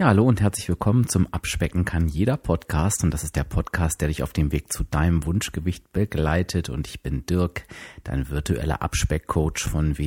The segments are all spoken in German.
Ja, hallo und herzlich willkommen zum Abspecken kann jeder Podcast. Und das ist der Podcast, der dich auf dem Weg zu deinem Wunschgewicht begleitet. Und ich bin Dirk, dein virtueller Abspeckcoach von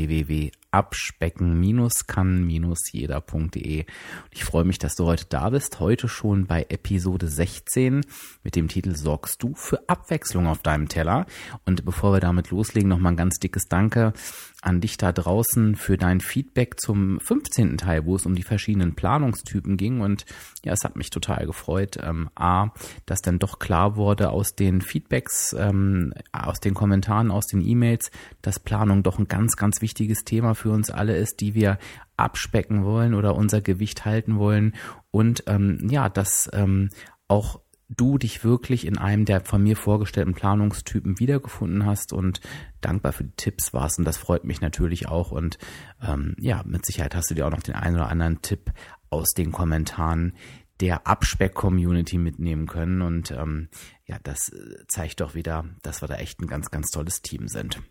www.abspecken-kann-jeder.de. Ich freue mich, dass du heute da bist, heute schon bei Episode 16 mit dem Titel Sorgst du für Abwechslung auf deinem Teller? Und bevor wir damit loslegen, nochmal ein ganz dickes Danke an dich da draußen für dein Feedback zum 15. Teil, wo es um die verschiedenen Planungstypen ging. Und ja, es hat mich total gefreut. Ähm, A, dass dann doch klar wurde aus den Feedbacks, ähm, aus den Kommentaren, aus den E-Mails, dass Planung doch ein ganz, ganz wichtiges Thema für uns alle ist, die wir abspecken wollen oder unser Gewicht halten wollen. Und ähm, ja, dass ähm, auch du dich wirklich in einem der von mir vorgestellten Planungstypen wiedergefunden hast und dankbar für die Tipps warst. Und das freut mich natürlich auch. Und ähm, ja, mit Sicherheit hast du dir auch noch den einen oder anderen Tipp aus den Kommentaren der Abspeck-Community mitnehmen können. Und ähm, ja, das äh, zeigt doch wieder, dass wir da echt ein ganz, ganz tolles Team sind.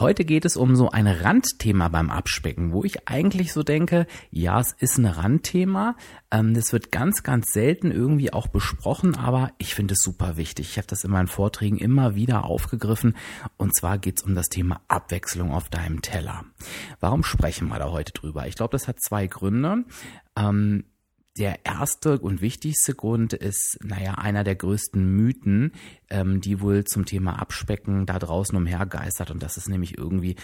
Heute geht es um so ein Randthema beim Abspecken, wo ich eigentlich so denke, ja, es ist ein Randthema. Ähm, das wird ganz, ganz selten irgendwie auch besprochen, aber ich finde es super wichtig. Ich habe das in meinen Vorträgen immer wieder aufgegriffen. Und zwar geht es um das Thema Abwechslung auf deinem Teller. Warum sprechen wir da heute drüber? Ich glaube, das hat zwei Gründe. Ähm, der erste und wichtigste Grund ist, naja, einer der größten Mythen, ähm, die wohl zum Thema Abspecken da draußen umhergeistert. Und das ist nämlich irgendwie,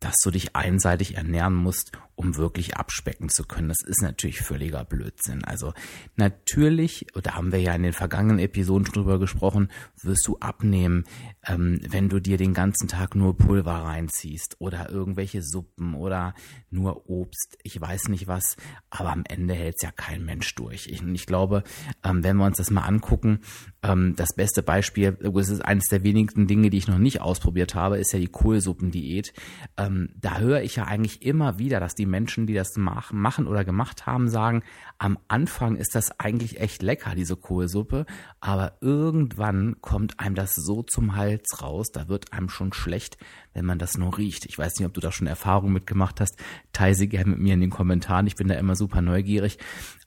dass du dich einseitig ernähren musst, um wirklich abspecken zu können. Das ist natürlich völliger Blödsinn. Also natürlich, da haben wir ja in den vergangenen Episoden drüber gesprochen, wirst du abnehmen, ähm, wenn du dir den ganzen Tag nur Pulver reinziehst oder irgendwelche Suppen oder nur Obst. Ich weiß nicht was, aber am Ende hält es ja kein Mensch durch. Ich, ich glaube, ähm, wenn wir uns das mal angucken, ähm, das beste Beispiel, es ist eines der wenigen Dinge, die ich noch nicht ausprobiert habe, ist ja die Kohlsuppendiät. Ähm, da höre ich ja eigentlich immer wieder, dass die Menschen, die das machen oder gemacht haben, sagen, am Anfang ist das eigentlich echt lecker, diese Kohlsuppe, aber irgendwann kommt einem das so zum Hals raus, da wird einem schon schlecht, wenn man das nur riecht. Ich weiß nicht, ob du da schon Erfahrungen mitgemacht hast. Teile sie gerne mit mir in den Kommentaren. Ich bin da immer super neugierig.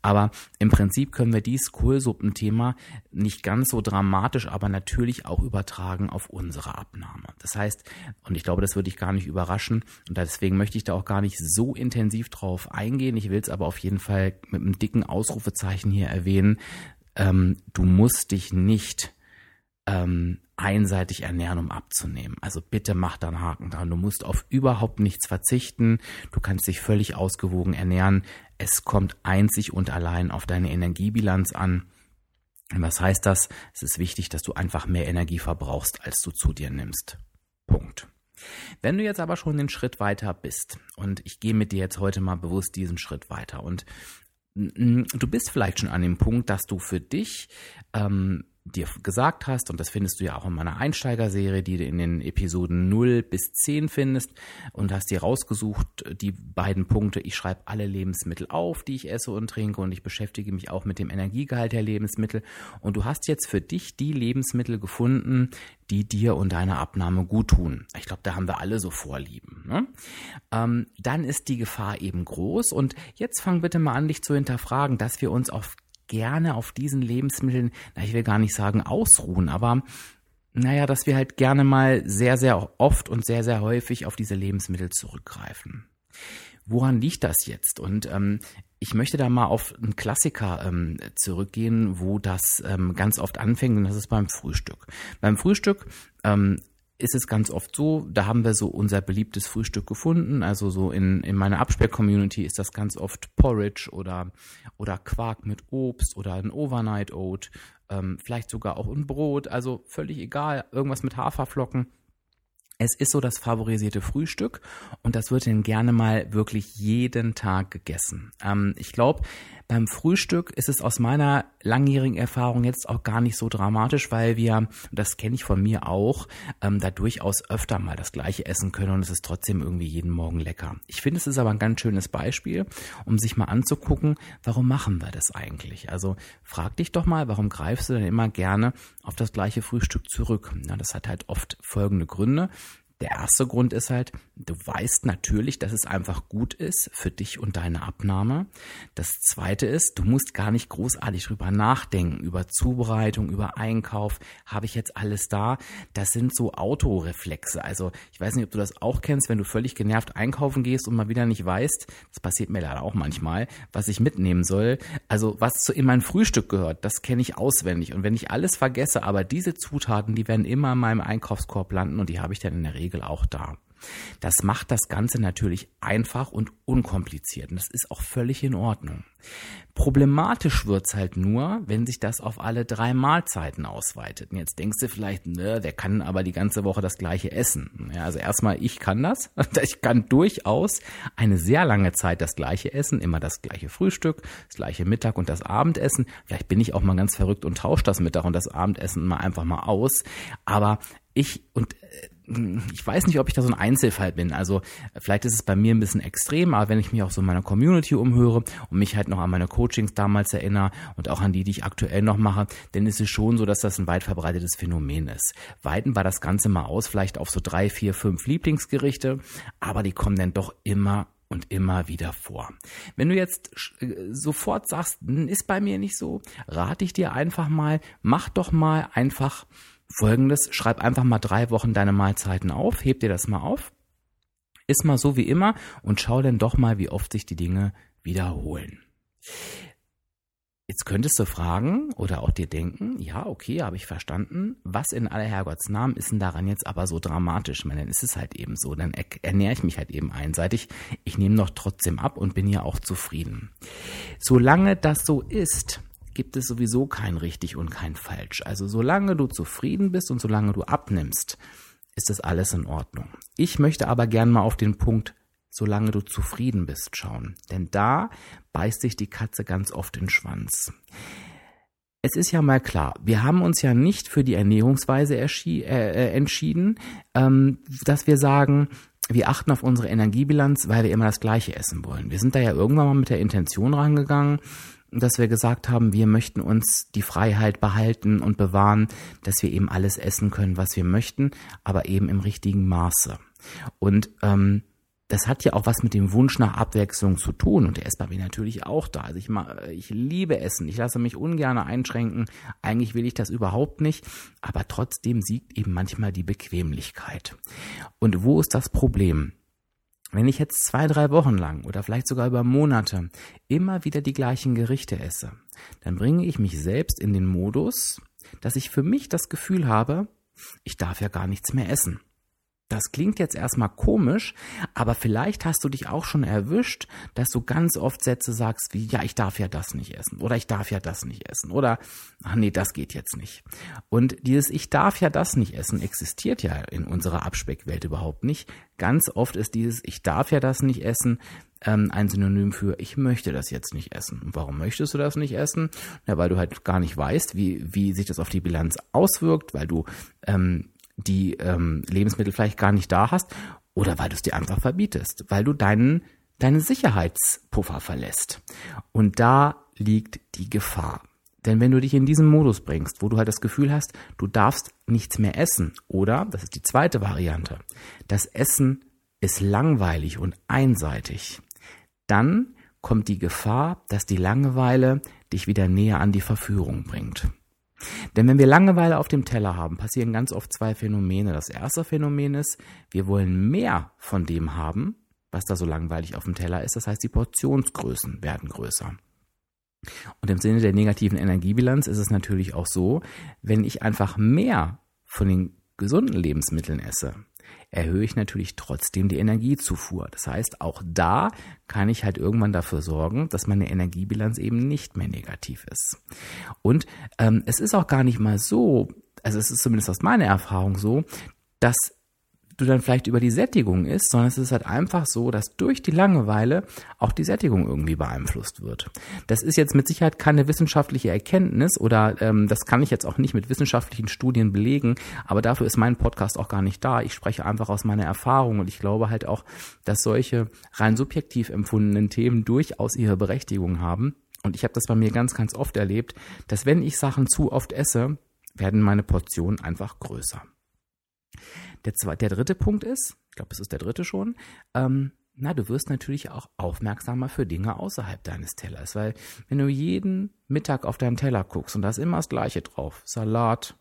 Aber im Prinzip können wir dieses Kohlsuppenthema nicht ganz so dramatisch, aber natürlich auch übertragen auf unsere Abnahme. Das heißt, und ich glaube, das würde dich gar nicht überraschen, und deswegen möchte ich da auch gar nicht so intensiv drauf eingehen. Ich will es aber auf jeden Fall mit einem dicken Ausrufezeichen hier erwähnen. Ähm, du musst dich nicht ähm, einseitig ernähren, um abzunehmen. Also bitte mach da einen Haken dran. Du musst auf überhaupt nichts verzichten. Du kannst dich völlig ausgewogen ernähren. Es kommt einzig und allein auf deine Energiebilanz an. Und was heißt das? Es ist wichtig, dass du einfach mehr Energie verbrauchst, als du zu dir nimmst. Punkt. Wenn du jetzt aber schon den Schritt weiter bist, und ich gehe mit dir jetzt heute mal bewusst diesen Schritt weiter, und du bist vielleicht schon an dem Punkt, dass du für dich ähm, dir gesagt hast, und das findest du ja auch in meiner Einsteigerserie, die du in den Episoden 0 bis 10 findest, und hast dir rausgesucht, die beiden Punkte, ich schreibe alle Lebensmittel auf, die ich esse und trinke, und ich beschäftige mich auch mit dem Energiegehalt der Lebensmittel, und du hast jetzt für dich die Lebensmittel gefunden, die dir und deiner Abnahme gut tun. Ich glaube, da haben wir alle so Vorlieben. Ne? Ähm, dann ist die Gefahr eben groß, und jetzt fang bitte mal an, dich zu hinterfragen, dass wir uns auf gerne auf diesen Lebensmitteln, na, ich will gar nicht sagen ausruhen, aber naja, dass wir halt gerne mal sehr, sehr oft und sehr, sehr häufig auf diese Lebensmittel zurückgreifen. Woran liegt das jetzt? Und ähm, ich möchte da mal auf einen Klassiker ähm, zurückgehen, wo das ähm, ganz oft anfängt, und das ist beim Frühstück. Beim Frühstück ähm, ist es ganz oft so, da haben wir so unser beliebtes Frühstück gefunden. Also so in, in meiner Abspeck-Community ist das ganz oft Porridge oder, oder Quark mit Obst oder ein Overnight Oat, ähm, vielleicht sogar auch ein Brot. Also völlig egal, irgendwas mit Haferflocken. Es ist so das favorisierte Frühstück und das wird dann gerne mal wirklich jeden Tag gegessen. Ähm, ich glaube, beim Frühstück ist es aus meiner langjährigen Erfahrung jetzt auch gar nicht so dramatisch, weil wir, das kenne ich von mir auch, ähm, da durchaus öfter mal das gleiche essen können und es ist trotzdem irgendwie jeden Morgen lecker. Ich finde, es ist aber ein ganz schönes Beispiel, um sich mal anzugucken, warum machen wir das eigentlich? Also frag dich doch mal, warum greifst du denn immer gerne auf das gleiche Frühstück zurück? Ja, das hat halt oft folgende Gründe. Der erste Grund ist halt, du weißt natürlich, dass es einfach gut ist für dich und deine Abnahme. Das zweite ist, du musst gar nicht großartig drüber nachdenken, über Zubereitung, über Einkauf. Habe ich jetzt alles da? Das sind so Autoreflexe. Also ich weiß nicht, ob du das auch kennst, wenn du völlig genervt einkaufen gehst und mal wieder nicht weißt, das passiert mir leider auch manchmal, was ich mitnehmen soll. Also was in mein Frühstück gehört, das kenne ich auswendig. Und wenn ich alles vergesse, aber diese Zutaten, die werden immer in meinem Einkaufskorb landen und die habe ich dann in der Regel Regel auch da. Das macht das Ganze natürlich einfach und unkompliziert und das ist auch völlig in Ordnung. Problematisch wird's halt nur, wenn sich das auf alle drei Mahlzeiten ausweitet. Und jetzt denkst du vielleicht, ne, der kann aber die ganze Woche das gleiche essen. Ja, also erstmal, ich kann das. Ich kann durchaus eine sehr lange Zeit das gleiche essen, immer das gleiche Frühstück, das gleiche Mittag und das Abendessen. Vielleicht bin ich auch mal ganz verrückt und tausche das Mittag und das Abendessen mal einfach mal aus. Aber ich und äh, ich weiß nicht, ob ich da so ein Einzelfall bin. Also vielleicht ist es bei mir ein bisschen extrem, aber wenn ich mich auch so in meiner Community umhöre und mich halt noch an meine Coachings damals erinnere und auch an die, die ich aktuell noch mache, dann ist es schon so, dass das ein weit verbreitetes Phänomen ist. Weiten war das Ganze mal aus, vielleicht auf so drei, vier, fünf Lieblingsgerichte, aber die kommen dann doch immer und immer wieder vor. Wenn du jetzt äh, sofort sagst, hm, ist bei mir nicht so, rate ich dir einfach mal, mach doch mal einfach Folgendes, schreib einfach mal drei Wochen deine Mahlzeiten auf, heb dir das mal auf, ist mal so wie immer und schau dann doch mal, wie oft sich die Dinge wiederholen. Jetzt könntest du fragen oder auch dir denken, ja, okay, habe ich verstanden. Was in aller Herrgottsnamen ist denn daran jetzt aber so dramatisch? Ich meine, dann ist es halt eben so. Dann ernähre ich mich halt eben einseitig. Ich nehme doch trotzdem ab und bin ja auch zufrieden. Solange das so ist, gibt es sowieso kein richtig und kein falsch. Also solange du zufrieden bist und solange du abnimmst, ist das alles in Ordnung. Ich möchte aber gern mal auf den Punkt, solange du zufrieden bist, schauen. Denn da beißt sich die Katze ganz oft den Schwanz. Es ist ja mal klar, wir haben uns ja nicht für die Ernährungsweise äh, äh, entschieden, ähm, dass wir sagen, wir achten auf unsere Energiebilanz, weil wir immer das Gleiche essen wollen. Wir sind da ja irgendwann mal mit der Intention rangegangen, dass wir gesagt haben, wir möchten uns die Freiheit behalten und bewahren, dass wir eben alles essen können, was wir möchten, aber eben im richtigen Maße. Und ähm, das hat ja auch was mit dem Wunsch nach Abwechslung zu tun und der ist bei mir natürlich auch da. Also ich, ich liebe Essen, ich lasse mich ungern einschränken, eigentlich will ich das überhaupt nicht, aber trotzdem siegt eben manchmal die Bequemlichkeit. Und wo ist das Problem? Wenn ich jetzt zwei, drei Wochen lang oder vielleicht sogar über Monate immer wieder die gleichen Gerichte esse, dann bringe ich mich selbst in den Modus, dass ich für mich das Gefühl habe, ich darf ja gar nichts mehr essen. Das klingt jetzt erstmal komisch, aber vielleicht hast du dich auch schon erwischt, dass du ganz oft Sätze sagst wie, ja, ich darf ja das nicht essen oder ich darf ja das nicht essen oder, ach nee, das geht jetzt nicht. Und dieses Ich darf ja das nicht essen existiert ja in unserer Abspeckwelt überhaupt nicht. Ganz oft ist dieses Ich darf ja das nicht essen ähm, ein Synonym für ich möchte das jetzt nicht essen. Und warum möchtest du das nicht essen? Ja, weil du halt gar nicht weißt, wie, wie sich das auf die Bilanz auswirkt, weil du ähm, die ähm, Lebensmittel vielleicht gar nicht da hast oder weil du es dir einfach verbietest, weil du deinen, deinen Sicherheitspuffer verlässt. Und da liegt die Gefahr. Denn wenn du dich in diesen Modus bringst, wo du halt das Gefühl hast, du darfst nichts mehr essen, oder, das ist die zweite Variante, das Essen ist langweilig und einseitig, dann kommt die Gefahr, dass die Langeweile dich wieder näher an die Verführung bringt. Denn wenn wir Langeweile auf dem Teller haben, passieren ganz oft zwei Phänomene. Das erste Phänomen ist, wir wollen mehr von dem haben, was da so langweilig auf dem Teller ist. Das heißt, die Portionsgrößen werden größer. Und im Sinne der negativen Energiebilanz ist es natürlich auch so, wenn ich einfach mehr von den gesunden Lebensmitteln esse, erhöhe ich natürlich trotzdem die Energiezufuhr. Das heißt, auch da kann ich halt irgendwann dafür sorgen, dass meine Energiebilanz eben nicht mehr negativ ist. Und ähm, es ist auch gar nicht mal so, also es ist zumindest aus meiner Erfahrung so, dass du dann vielleicht über die Sättigung ist, sondern es ist halt einfach so, dass durch die Langeweile auch die Sättigung irgendwie beeinflusst wird. Das ist jetzt mit Sicherheit keine wissenschaftliche Erkenntnis oder ähm, das kann ich jetzt auch nicht mit wissenschaftlichen Studien belegen, aber dafür ist mein Podcast auch gar nicht da. Ich spreche einfach aus meiner Erfahrung und ich glaube halt auch, dass solche rein subjektiv empfundenen Themen durchaus ihre Berechtigung haben. Und ich habe das bei mir ganz, ganz oft erlebt, dass wenn ich Sachen zu oft esse, werden meine Portionen einfach größer. Der, zwei, der dritte Punkt ist, ich glaube, es ist der dritte schon, ähm, na, du wirst natürlich auch aufmerksamer für Dinge außerhalb deines Tellers, weil wenn du jeden Mittag auf deinen Teller guckst und da ist immer das Gleiche drauf, Salat,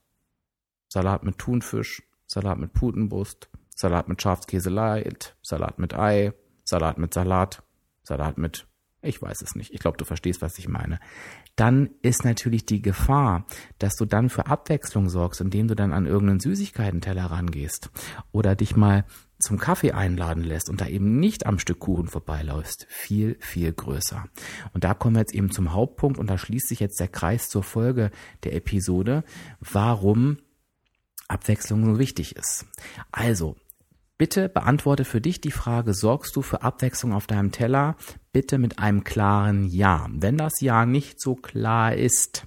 Salat mit Thunfisch, Salat mit Putenbrust, Salat mit Schafskäse light, Salat mit Ei, Salat mit Salat, Salat mit, ich weiß es nicht, ich glaube, du verstehst, was ich meine. Dann ist natürlich die Gefahr, dass du dann für Abwechslung sorgst, indem du dann an irgendeinen Süßigkeitenteller rangehst oder dich mal zum Kaffee einladen lässt und da eben nicht am Stück Kuchen vorbeiläufst, viel, viel größer. Und da kommen wir jetzt eben zum Hauptpunkt und da schließt sich jetzt der Kreis zur Folge der Episode, warum Abwechslung so wichtig ist. Also, Bitte beantworte für dich die Frage, sorgst du für Abwechslung auf deinem Teller? Bitte mit einem klaren Ja. Wenn das Ja nicht so klar ist,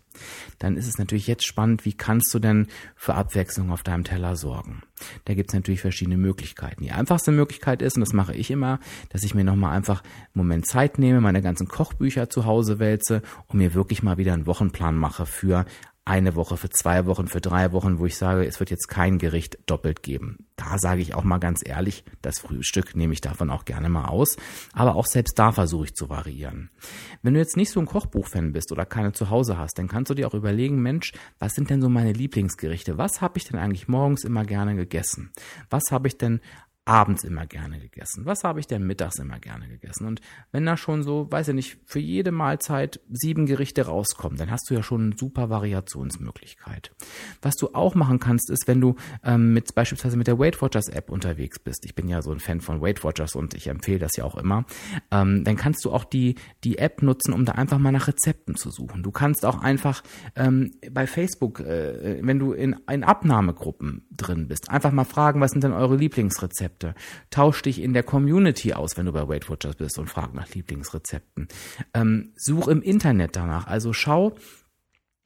dann ist es natürlich jetzt spannend, wie kannst du denn für Abwechslung auf deinem Teller sorgen? Da gibt es natürlich verschiedene Möglichkeiten. Die einfachste Möglichkeit ist, und das mache ich immer, dass ich mir nochmal einfach einen Moment Zeit nehme, meine ganzen Kochbücher zu Hause wälze und mir wirklich mal wieder einen Wochenplan mache für eine Woche, für zwei Wochen, für drei Wochen, wo ich sage, es wird jetzt kein Gericht doppelt geben. Da sage ich auch mal ganz ehrlich, das Frühstück nehme ich davon auch gerne mal aus. Aber auch selbst da versuche ich zu variieren. Wenn du jetzt nicht so ein Kochbuch-Fan bist oder keine zu Hause hast, dann kannst du dir auch überlegen, Mensch, was sind denn so meine Lieblingsgerichte? Was habe ich denn eigentlich morgens immer gerne gegessen? Was habe ich denn abends immer gerne gegessen? Was habe ich denn mittags immer gerne gegessen? Und wenn da schon so, weiß ich nicht, für jede Mahlzeit sieben Gerichte rauskommen, dann hast du ja schon eine super Variationsmöglichkeit. Was du auch machen kannst, ist, wenn du ähm, mit beispielsweise mit der Weight Watchers App unterwegs bist. Ich bin ja so ein Fan von Weight Watchers und ich empfehle das ja auch immer. Ähm, dann kannst du auch die die App nutzen, um da einfach mal nach Rezepten zu suchen. Du kannst auch einfach ähm, bei Facebook, äh, wenn du in, in Abnahmegruppen drin bist, einfach mal fragen, was sind denn eure Lieblingsrezepte? Rezepte. Tausch dich in der Community aus, wenn du bei Weight Watchers bist und frag nach Lieblingsrezepten. Ähm, such im Internet danach. Also schau,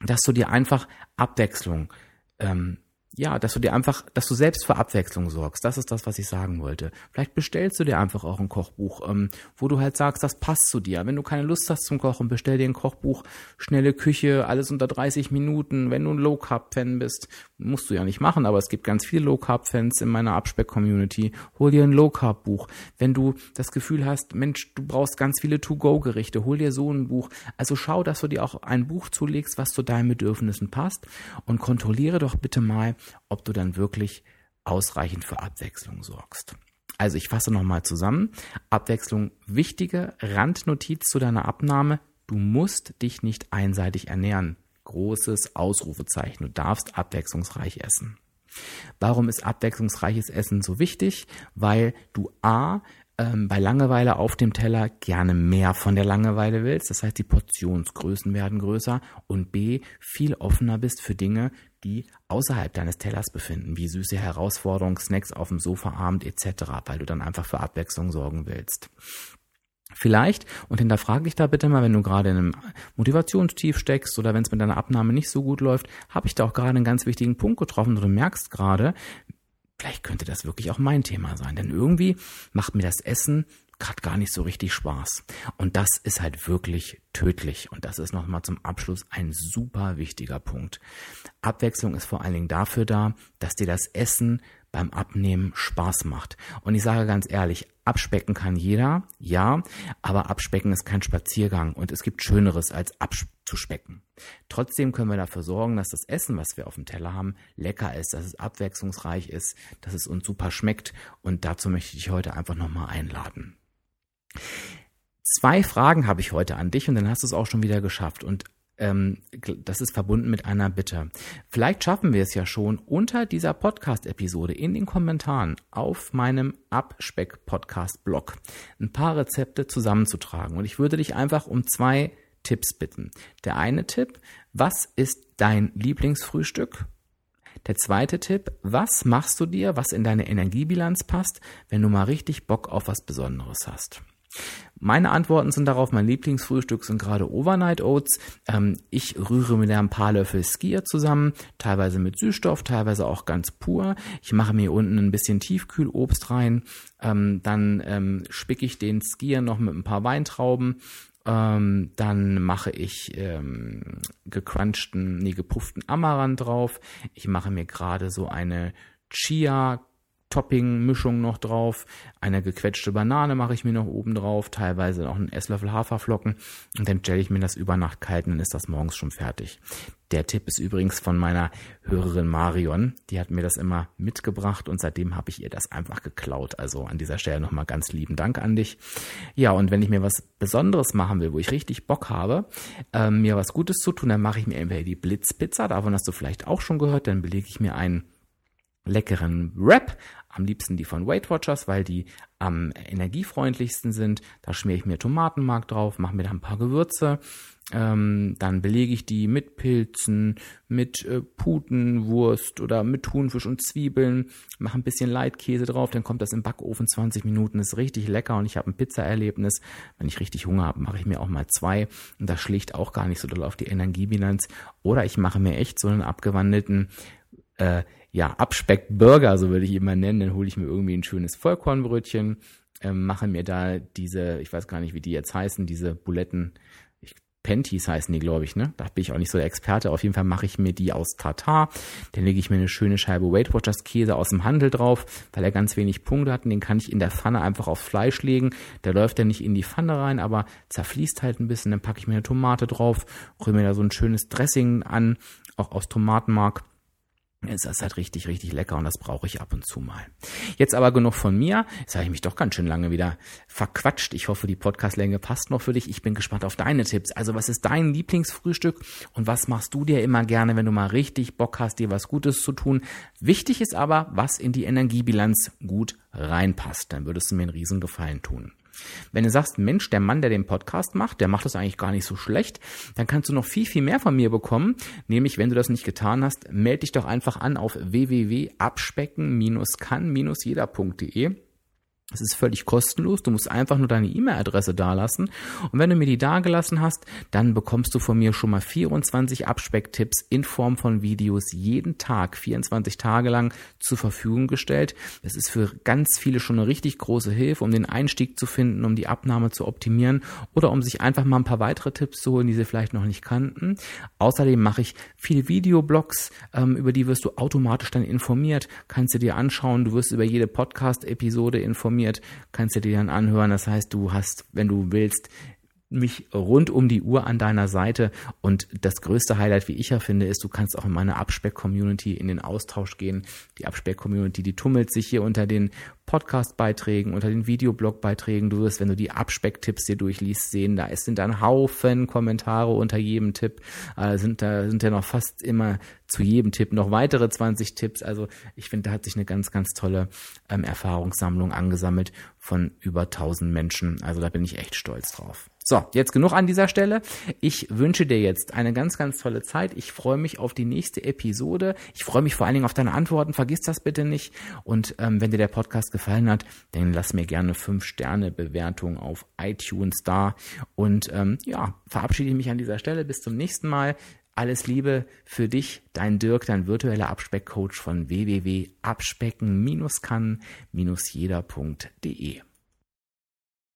dass du dir einfach Abwechslung ähm, ja, dass du dir einfach, dass du selbst für Abwechslung sorgst. Das ist das, was ich sagen wollte. Vielleicht bestellst du dir einfach auch ein Kochbuch, ähm, wo du halt sagst, das passt zu dir. Wenn du keine Lust hast zum Kochen, bestell dir ein Kochbuch, schnelle Küche, alles unter 30 Minuten. Wenn du ein Low Carb Fan bist, musst du ja nicht machen, aber es gibt ganz viele Low Carb Fans in meiner Abspeck Community. Hol dir ein Low Carb Buch. Wenn du das Gefühl hast, Mensch, du brauchst ganz viele To Go Gerichte, hol dir so ein Buch. Also schau, dass du dir auch ein Buch zulegst, was zu deinen Bedürfnissen passt und kontrolliere doch bitte mal, ob du dann wirklich ausreichend für Abwechslung sorgst. Also ich fasse nochmal zusammen. Abwechslung wichtige Randnotiz zu deiner Abnahme. Du musst dich nicht einseitig ernähren. Großes Ausrufezeichen. Du darfst abwechslungsreich essen. Warum ist abwechslungsreiches Essen so wichtig? Weil du A ähm, bei Langeweile auf dem Teller gerne mehr von der Langeweile willst. Das heißt, die Portionsgrößen werden größer und B, viel offener bist für Dinge, die außerhalb deines Tellers befinden, wie süße Herausforderungen, Snacks auf dem Sofaabend etc., weil du dann einfach für Abwechslung sorgen willst. Vielleicht, und hinterfrage dich da bitte mal, wenn du gerade in einem Motivationstief steckst oder wenn es mit deiner Abnahme nicht so gut läuft, habe ich da auch gerade einen ganz wichtigen Punkt getroffen und du merkst gerade, vielleicht könnte das wirklich auch mein Thema sein. Denn irgendwie macht mir das Essen gerade gar nicht so richtig Spaß. Und das ist halt wirklich tödlich. Und das ist nochmal zum Abschluss ein super wichtiger Punkt. Abwechslung ist vor allen Dingen dafür da, dass dir das Essen beim Abnehmen Spaß macht. Und ich sage ganz ehrlich, abspecken kann jeder, ja, aber abspecken ist kein Spaziergang und es gibt Schöneres als abzuspecken. Trotzdem können wir dafür sorgen, dass das Essen, was wir auf dem Teller haben, lecker ist, dass es abwechslungsreich ist, dass es uns super schmeckt und dazu möchte ich dich heute einfach nochmal einladen. Zwei Fragen habe ich heute an dich und dann hast du es auch schon wieder geschafft. Und ähm, das ist verbunden mit einer Bitte. Vielleicht schaffen wir es ja schon unter dieser Podcast-Episode in den Kommentaren auf meinem Abspeck-Podcast-Blog ein paar Rezepte zusammenzutragen. Und ich würde dich einfach um zwei Tipps bitten. Der eine Tipp, was ist dein Lieblingsfrühstück? Der zweite Tipp, was machst du dir, was in deine Energiebilanz passt, wenn du mal richtig Bock auf was Besonderes hast? Meine Antworten sind darauf, mein Lieblingsfrühstück sind gerade Overnight Oats. Ähm, ich rühre mir da ein paar Löffel Skier zusammen, teilweise mit Süßstoff, teilweise auch ganz pur. Ich mache mir unten ein bisschen Tiefkühlobst rein. Ähm, dann ähm, spicke ich den Skier noch mit ein paar Weintrauben. Ähm, dann mache ich ähm, gecrunchten, nee, gepufften Amaranth drauf. Ich mache mir gerade so eine Chia Topping-Mischung noch drauf. Eine gequetschte Banane mache ich mir noch oben drauf, teilweise noch einen Esslöffel Haferflocken und dann stelle ich mir das über Nacht kalt und dann ist das morgens schon fertig. Der Tipp ist übrigens von meiner Hörerin Marion. Die hat mir das immer mitgebracht und seitdem habe ich ihr das einfach geklaut. Also an dieser Stelle nochmal ganz lieben Dank an dich. Ja, und wenn ich mir was Besonderes machen will, wo ich richtig Bock habe, äh, mir was Gutes zu tun, dann mache ich mir entweder die Blitzpizza, davon hast du vielleicht auch schon gehört, dann belege ich mir einen leckeren Wrap, am liebsten die von Weight Watchers, weil die am energiefreundlichsten sind. Da schmiere ich mir Tomatenmark drauf, mache mir da ein paar Gewürze. Ähm, dann belege ich die mit Pilzen, mit äh, Putenwurst oder mit Thunfisch und Zwiebeln, mache ein bisschen Leitkäse drauf, dann kommt das im Backofen 20 Minuten, ist richtig lecker und ich habe ein Pizzaerlebnis. Wenn ich richtig Hunger habe, mache ich mir auch mal zwei und das schlägt auch gar nicht so doll auf die Energiebilanz. Oder ich mache mir echt so einen abgewandelten äh, ja, Abspeckburger, so würde ich ihn mal nennen. Dann hole ich mir irgendwie ein schönes Vollkornbrötchen, ähm, mache mir da diese, ich weiß gar nicht, wie die jetzt heißen, diese Buletten, ich, Penties heißen die, glaube ich, ne? Da bin ich auch nicht so der Experte. Auf jeden Fall mache ich mir die aus Tartar. Dann lege ich mir eine schöne Scheibe Weight Watchers Käse aus dem Handel drauf, weil er ganz wenig Punkte hat. Und den kann ich in der Pfanne einfach aufs Fleisch legen. Der läuft ja nicht in die Pfanne rein, aber zerfließt halt ein bisschen. Dann packe ich mir eine Tomate drauf, rühre mir da so ein schönes Dressing an, auch aus Tomatenmark ist das halt richtig, richtig lecker und das brauche ich ab und zu mal. Jetzt aber genug von mir. Jetzt habe ich mich doch ganz schön lange wieder verquatscht. Ich hoffe, die Podcastlänge passt noch für dich. Ich bin gespannt auf deine Tipps. Also was ist dein Lieblingsfrühstück und was machst du dir immer gerne, wenn du mal richtig Bock hast, dir was Gutes zu tun? Wichtig ist aber, was in die Energiebilanz gut reinpasst. Dann würdest du mir einen riesen Gefallen tun. Wenn du sagst, Mensch, der Mann, der den Podcast macht, der macht das eigentlich gar nicht so schlecht, dann kannst du noch viel, viel mehr von mir bekommen. Nämlich, wenn du das nicht getan hast, melde dich doch einfach an auf www.abspecken-kann-jeder.de. Es ist völlig kostenlos. Du musst einfach nur deine E-Mail-Adresse dalassen. Und wenn du mir die dagelassen hast, dann bekommst du von mir schon mal 24 Abspecktipps in Form von Videos jeden Tag, 24 Tage lang zur Verfügung gestellt. Das ist für ganz viele schon eine richtig große Hilfe, um den Einstieg zu finden, um die Abnahme zu optimieren oder um sich einfach mal ein paar weitere Tipps zu holen, die sie vielleicht noch nicht kannten. Außerdem mache ich viele Videoblogs, ähm, über die wirst du automatisch dann informiert, kannst du dir anschauen. Du wirst über jede Podcast-Episode informiert informiert, kannst du dir dann anhören. Das heißt, du hast, wenn du willst, mich rund um die Uhr an deiner Seite. Und das größte Highlight, wie ich ja finde, ist, du kannst auch in meine Abspeck-Community in den Austausch gehen. Die Abspeck-Community, die tummelt sich hier unter den Podcast-Beiträgen, unter den Videoblog-Beiträgen. Du wirst, wenn du die Abspeck-Tipps dir durchliest, sehen, da sind dann Haufen Kommentare unter jedem Tipp. Äh, sind da sind ja noch fast immer zu jedem Tipp noch weitere 20 Tipps. Also ich finde, da hat sich eine ganz, ganz tolle ähm, Erfahrungssammlung angesammelt von über 1000 Menschen. Also da bin ich echt stolz drauf. So, jetzt genug an dieser Stelle. Ich wünsche dir jetzt eine ganz, ganz tolle Zeit. Ich freue mich auf die nächste Episode. Ich freue mich vor allen Dingen auf deine Antworten. Vergiss das bitte nicht. Und ähm, wenn dir der Podcast gefallen hat, dann lass mir gerne fünf Sterne Bewertung auf iTunes da. Und ähm, ja, verabschiede mich an dieser Stelle. Bis zum nächsten Mal. Alles Liebe für dich, dein Dirk, dein virtueller Abspeckcoach von www.abspecken-kann-jeder.de.